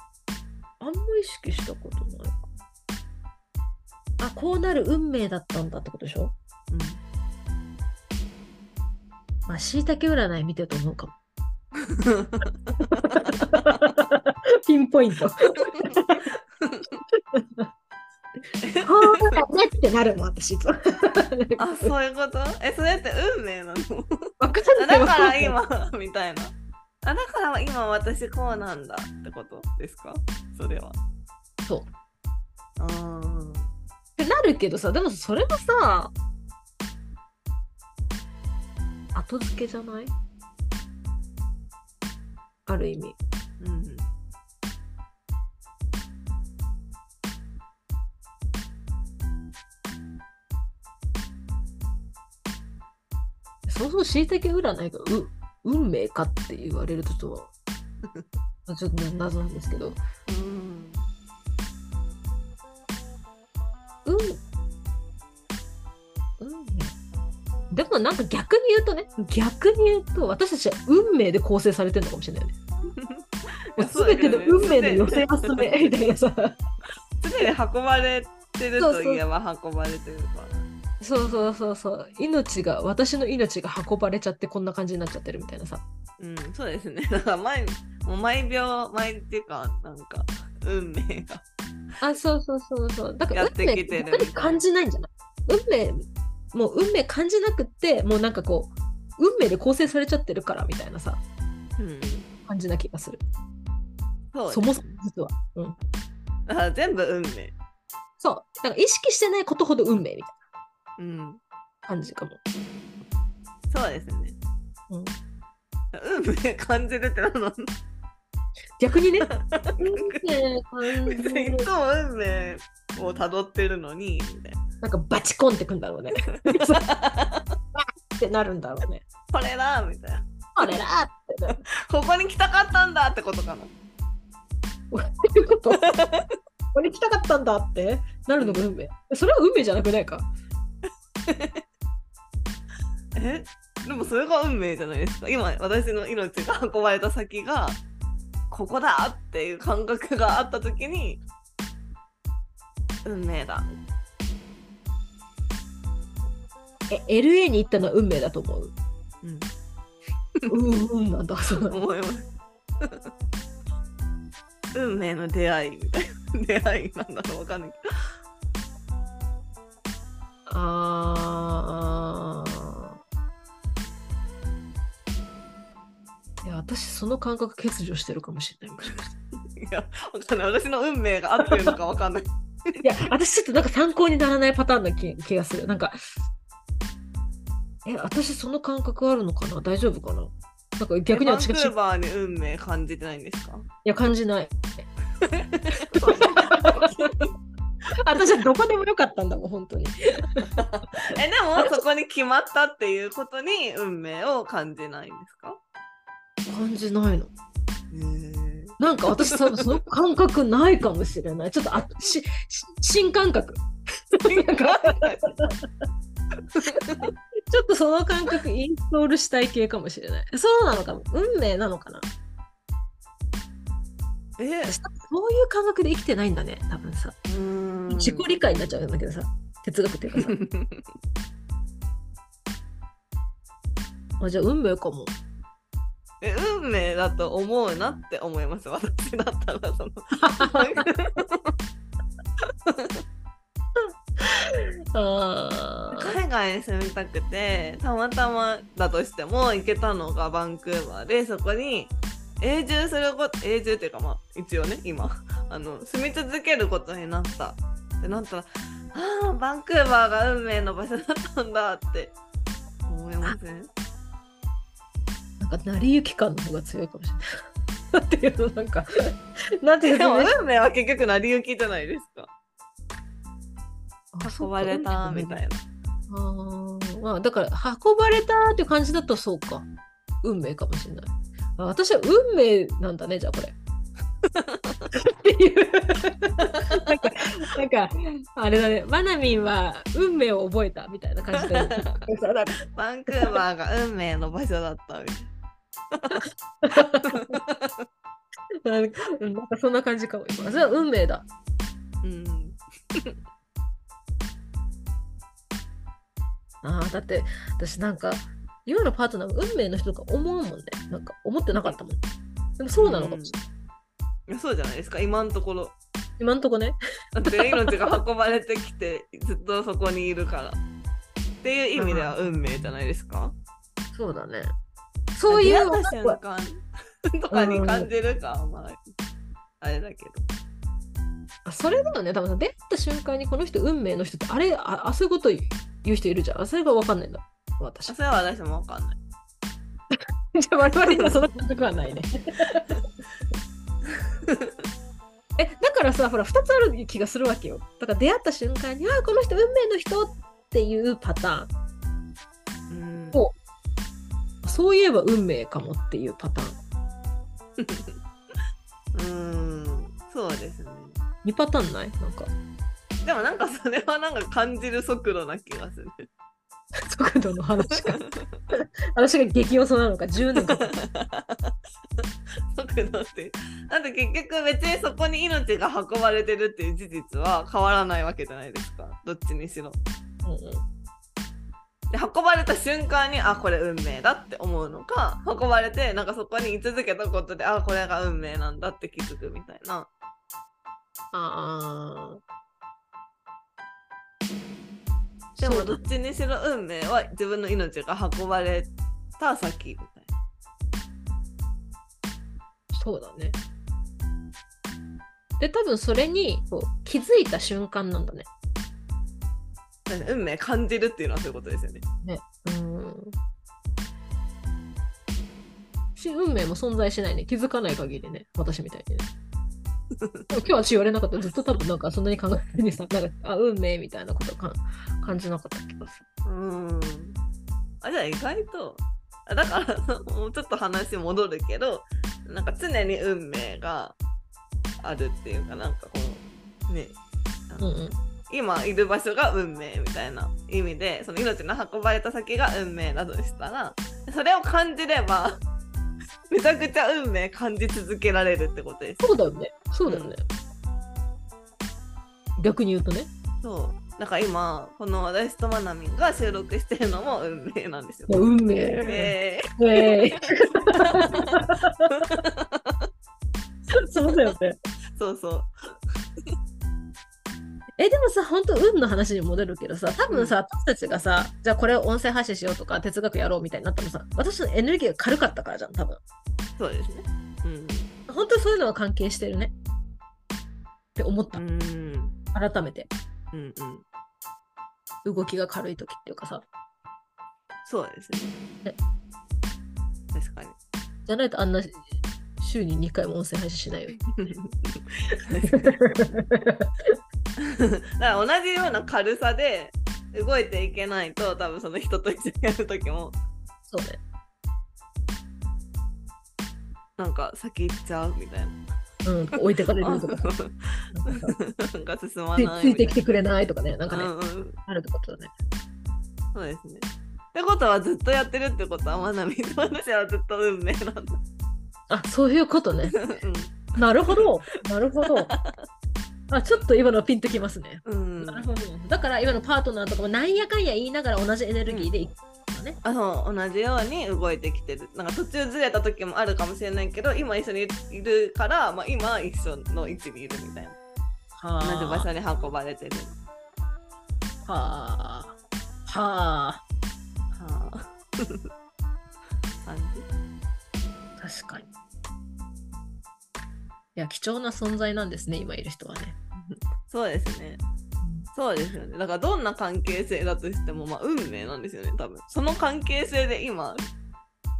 あんま意識したことないか。あ、こうなる運命だったんだってことでしょ？まあ、しいたけ占い見てると思うかも。ピンポイント。そうだねってなるもん、私いつも。あ、そういうこと？え、それって運命なの？わかないだから今、みたいな。あ、だから今私こうなんだってことですか？それは。そう。あーってなるけどさ、でもそれはさ、後付けじゃない？ある意味。うん。そもそもしいたけ占いがう運命かって言われるとちょっと ちょっと謎なんですけど、うん。運、運でもなんか逆に言うとね、逆に言うと私たちは運命で構成されてるのかもしれないよね。もう全ての運命の寄せ集めみたいなさ。常に運ばれてるといえば運ばれてるから。そうそうそうそう。命が、私の命が運ばれちゃってこんな感じになっちゃってるみたいなさ。うん、そうですね。だから毎もう毎秒毎っていうかなんか運命があ、そうそうそうそう。だから運命本当に感じないんじゃない？運命、もう運命感じなくって、もうなんかこう、運命で構成されちゃってるからみたいなさ、うん感じな気がする。そうそもそも実は。うん。だから全部運命。そう。だから意識してないことほど運命みたいうん。な感じかも。そうですね。うん、運命感じるってなの？逆にね、運命感じ別にいるつも運命をたどってるのにみたいななんかバチコンってくんだろうね。ってなるんだろうね。これだみたいなあれだって。ここに来たかったんだってことかなっていうこと？ここに来たかったんだって？なるのが運命。それは運命じゃなくないか？え？でもそれが運命じゃないですか今私の命が運ばれた先がここだっていう感覚があった時に運命だ。え、LA に行ったのは運命だと思う？うん。うんうんなんだ。そう思います。運命の出会いみたいな。出会いなんだろうわかんないけあー私その感覚欠如してるかもしれない。もしかしてどいやわかんない私の運命が合ってるのかわかんない いや、私ちょっとなんか参考にならないパターンな気気がする。なんか、え、私その感覚あるのかな？大丈夫かな？なんか逆にバンク私がちいーバーに運命感じてないんですか？や、感じない。私はどこでもよかったんだもん、本当に。えでもそこに決まったっていうことに運命を感じないんですか？感じないの。なんか私多分その感覚ないかもしれない。ちょっとあしし新感覚。ちょっとその感覚インストールしたい系かもしれない。そうなのかも。運命なのかな。え私そういう感覚で生きてないんだね、多分さ。自己理解になっちゃうんだけどさ。哲学っていうかさ。あじゃあ運命かも。え運命だと思うなって思います。私だったらその海外に住みたくてたまたまだとしても行けたのがバンクーバーでそこに永住すること永住っていうかまあ一応ね今。あの住み続けることになった。ってなったらああバンクーバーが運命の場所だったんだって。思いませんなんか成り行き感の方が強いかもしれない。なんていうのなんか、なんていうでものね運命は結局成り行きじゃないですか。あ運ばれたみたいな。あー。まあだから運ばれたっていう感じだとそうか。運命かもしれない。あ私は運命なんだねじゃあこれ。っていう。なんかなんかあれだね。マナミンは運命を覚えたみたいな感じで。バンクーバーが運命の場所だったみたいななんかそんな感じかも今。それは運命だ。なうん。あーだって私なんか今のパートナーが運命の人とか思うもんね。なんか思ってなかったもん。でもそうなのかもしれない、いやそうじゃないですか今のところ。今んとこね。だって命が運ばれてきてずっとそこにいるから。っていう意味では運命じゃないですか？そうだねそういう出会った瞬間。とかに感じるかはまああれだけど。あそれだよね多分出会った瞬間にこの人運命の人ってあれああそういうこと言う人いるじゃん。あそれが分かんないんだ。私。あそれは私もわかんない。じゃあ我々にはその感覚はないね。えだからさほら2つある気がするわけよ。だから出会った瞬間にあこの人運命の人っていうパターンそういえば運命かもっていうパターン。うん。そうですね。2パターンない？なんか。でもなんかそれはなんか感じる速度な気がする。速度の話か。私が激遅なのか。10年か 速度って。だって結局別にそこに命が運ばれてるっていう事実は変わらないわけじゃないですか。どっちにしろ。うんうんで運ばれた瞬間にあこれ運命だって思うのか運ばれてなんかそこに居続けたことであこれが運命なんだって気づくみたいなあでもどっちにしろ運命は自分の命が運ばれた先みたいそうだね。で、多分それにこう気づいた瞬間なんだね。運命感じるっていうのはそういうことですよねね。うん。し運命も存在しないね。気づかない限りね。私みたいにね。で も今日私言われなかったらずっと多分なんかそんなに考えずにさ、なんか、あ、運命みたいなことか感じなかった気がする。うんあじゃあ意外とあだから もうちょっと話戻るけどなんか常に運命があるっていうかなんかこうねうんうん。今いる場所が運命みたいな意味でその命の運ばれた先が運命だとしたらそれを感じれば めちゃくちゃ運命感じ続けられるってことですそうだよね。そうだよね。逆に言うとね。そうなんか今この私とまなみんが収録してるのも運命なんですよ。運命。えええそうだよね。ーそうそう。えでもさ本当運の話に戻るけどさ多分さ、私たちがさじゃあこれを音声発信しようとか哲学やろうみたいになったのさ私のエネルギーが軽かったからじゃん多分そうですね。うん。本当にそういうのは関係してるねって思った、うん。改めてうんうん。動きが軽い時っていうかさそうですねね。確かに。じゃないとあんな週に2回も音声配信しないよ だから同じような軽さで動いていけないと多分その人と一緒にやる時もそうねなんか先行っちゃうみたいな。うん置いてかれあるとか さなんか進まないついてきてみくれないとかねなん。かね、うんうん。あるってことだねそうですね。ってことはずっとやってるってことはまなみと私はずっと運命なんだ。あそういうことね うんなるほどなるほどあちょっと今のピンときますね。うん。なるほど。だから今のパートナーとかもなんやかんや言いながら同じエネルギーでいくのね。あそう同じように動いてきてる。なんか途中ずれた時もあるかもしれないけど今一緒にいるから、まあ、今一緒の位置にいるみたいな。は同じ場所に運ばれてる。はあ。はあ。はあ。確かに。いや、貴重な存在なんですね、今いる人はね。そうですねそうですよねだからどんな関係性だとしてもまあ運命なんですよね多分その関係性で今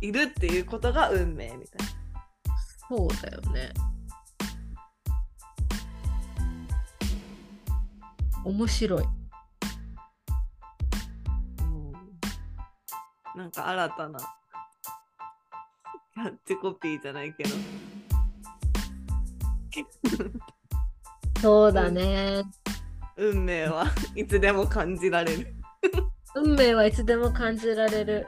いるっていうことが運命みたいそうだよね。面白い。なんか新たなキャッチコピーじゃないけどそうだね。運命は いつでも感じられる。運命はいつでも感じられる。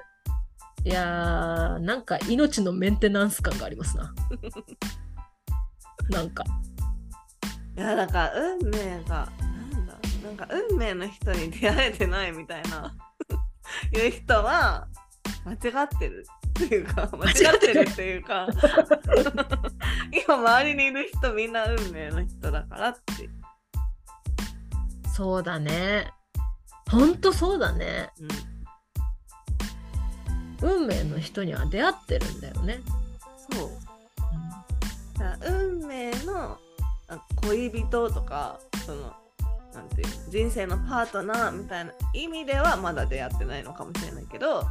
いやー、なんか命のメンテナンス感がありますな。なんか。いやなんか運命がなんだなんか運命の人に出会えてないみたいな いう人は間違ってるっていうか間違ってるっていうか 今周りにいる人みんな運命の人だからって、そうだね。ほんとそうだね。うん、運命の人には出会ってるんだよね。そうだから運命のあ恋人とかそのなんていうの人生のパートナーみたいな意味ではまだ出会ってないのかもしれないけど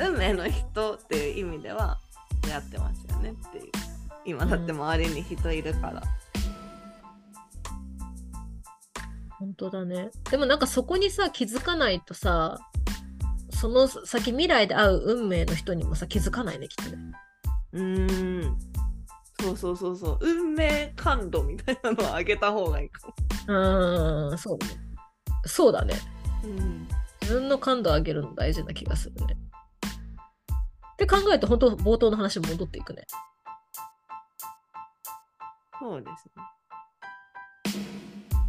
運命の人っていう意味では出会ってますよねっていう今だって周りに人いるから、本当だね。でもなんかそこにさ気づかないとさその先未来で会う運命の人にもさ気づかないねきっとね。うーんそうそうそうそう運命感度みたいなのを上げた方がいいかも、うーんそうだね。そうだね。うん、自分の感度を上げるの大事な気がするね。って考えると本当冒頭の話に戻っていくね。そうですね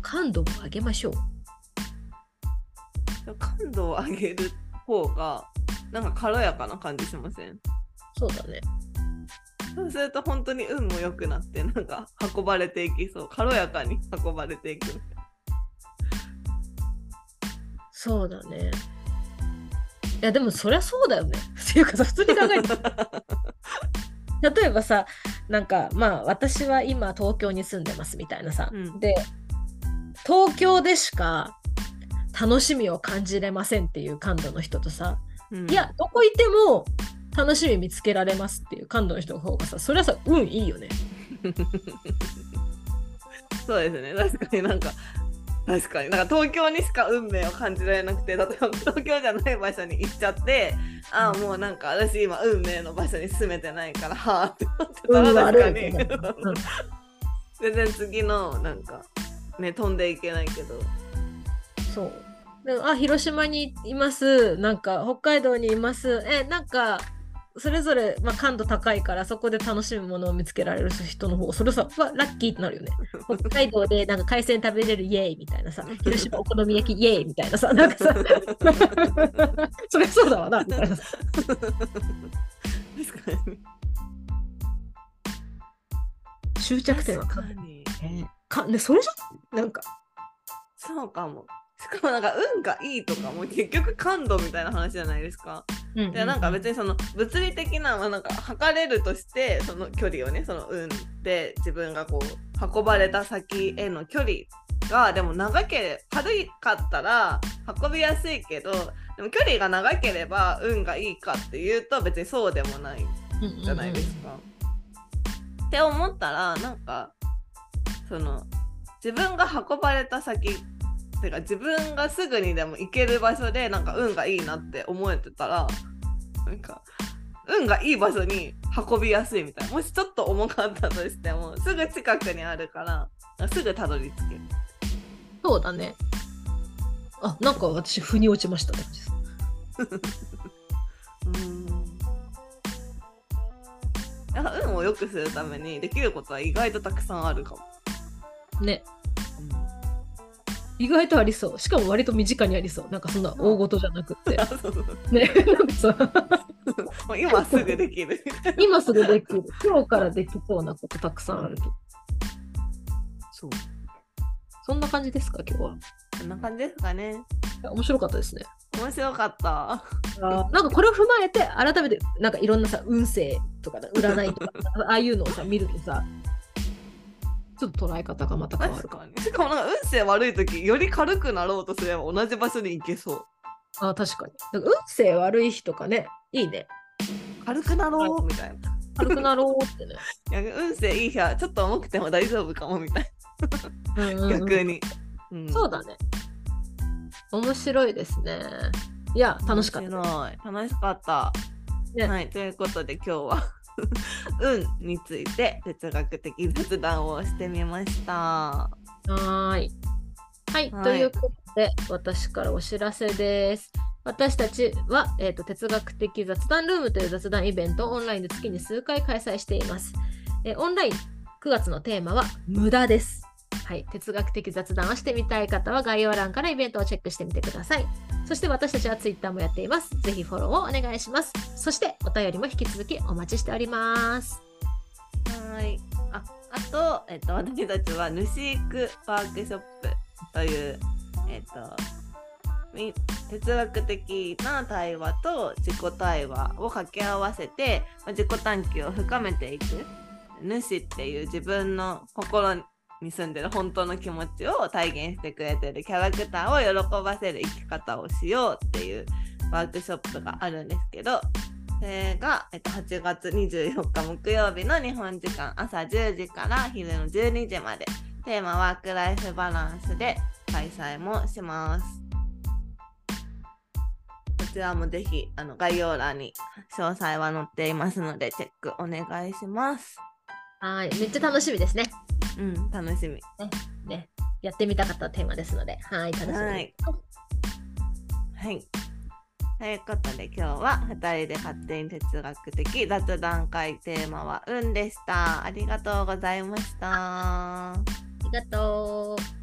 感度を上げましょう。感度を上げる方がなんか軽やかな感じしません？そうだね。そうすると本当に運も良くなってなんか運ばれていきそう軽やかに運ばれていくそうだね。いやでもそりゃそうだよね。っていうかさ普通に考えて。例えばさなんかまあ私は今東京に住んでますみたいなさ、うん。で東京でしか楽しみを感じれませんっていう感度の人とさ、うん。いやどこいても楽しみ見つけられますっていう感度の人の方がさそれはさ運いいよね。そうですね。確かになんか確かに。なんか東京にしか運命を感じられなくて例えば東京じゃない場所に行っちゃってああもうなんか私今運命の場所に住めてないからはあって思ってた運ら確かに。うん 全然次のなんかね飛んでいけないけど。そう。であ広島にいます。なんか北海道にいます。えなんかそれぞれ、まあ、感度高いからそこで楽しむものを見つけられる人の方それさうわラッキーってなるよね。北海道でなんか海鮮食べれるイエーイみたいなさ。広島お好み焼きイエーイみたいなさ。なんかさ。それそうだわなみたいなさ。確かに。終着点はか確かに。かねそれじゃなんか。そうかも。しかもなんか運がいいとかも結局感度みたいな話じゃないですかでなんか別にその物理的なまあなんか測れるとしてその距離をねその運で自分がこう運ばれた先への距離がでも長ければ軽かったら運びやすいけどでも距離が長ければ運がいいかっていうと別にそうでもないじゃないですか。って思ったらなんかその自分が運ばれた先てか自分がすぐにでも行ける場所でなんか運がいいなって思えてたらなんか運がいい場所に運びやすいみたいな。もしちょっと重かったとしてもすぐ近くにあるからすぐたどり着ける。そうだね。あなんか私腑に落ちましたって感じですうん運を良くするためにできることは意外とたくさんあるかも。ね意外とありそう。しかも割と身近にありそう。なんかそんな大事じゃなくって。ねなんかさ もう今すぐできる。今すぐできる。今日からできそうなことたくさんあるけどそう。そんな感じですか今日は？こんな感じですかね。面白かったですね。面白かった。なんかこれを踏まえて改めてなんかいろんなさ運勢とか占いとかああいうのをさ見るとさちょっと捉え方がまた変わるか確かに。しかもなんか運勢悪い時より軽くなろうとすれば同じ場所に行けそう。あ確かにか運勢悪い日とかねいいね軽くなろうみたいな。軽くなろうってね、いや運勢いい日はちょっと重くても大丈夫かもみたいうんうんな。うん逆に。うんそうだね面白いですねいや楽しかった楽しかった。ねはい。ということで今日は 運について哲学的雑談をしてみました。はーい。はい、はいということで、私からお知らせです。私たちは、えーと哲学的雑談ルームという雑談イベントをオンラインで月に数回開催しています。えーオンライン9月のテーマは無駄です。はい、哲学的雑談をしてみたい方は概要欄からイベントをチェックしてみてください。そして私たちは Twitter もやっています。ぜひフォローをお願いします。そしてお便りも引き続きお待ちしております。はい。あ、あと、えっと、私たちは、ヌシークワークショップという、えっと、み哲学的な対話と自己対話を掛け合わせて、まあ自己探求を深めていく。主っていう自分の心に住んでる本当の気持ちを体現してくれてるキャラクターを喜ばせる生き方をしようっていうワークショップがあるんですけど、それが、えっと、8月24日木曜日の日本時間朝10時から昼の12時までテーマワークライフバランスで開催もします。こちらもぜひあの概要欄に詳細は載っていますのでチェックお願いします。はい、めっちゃ楽しみですね。うん、楽しみ。ね、やってみたかったテーマですので、はい、楽しみに。はいはい。ということで今日は2人で勝手に哲学的雑談会テーマは運でした。ありがとうございました。ありがとう。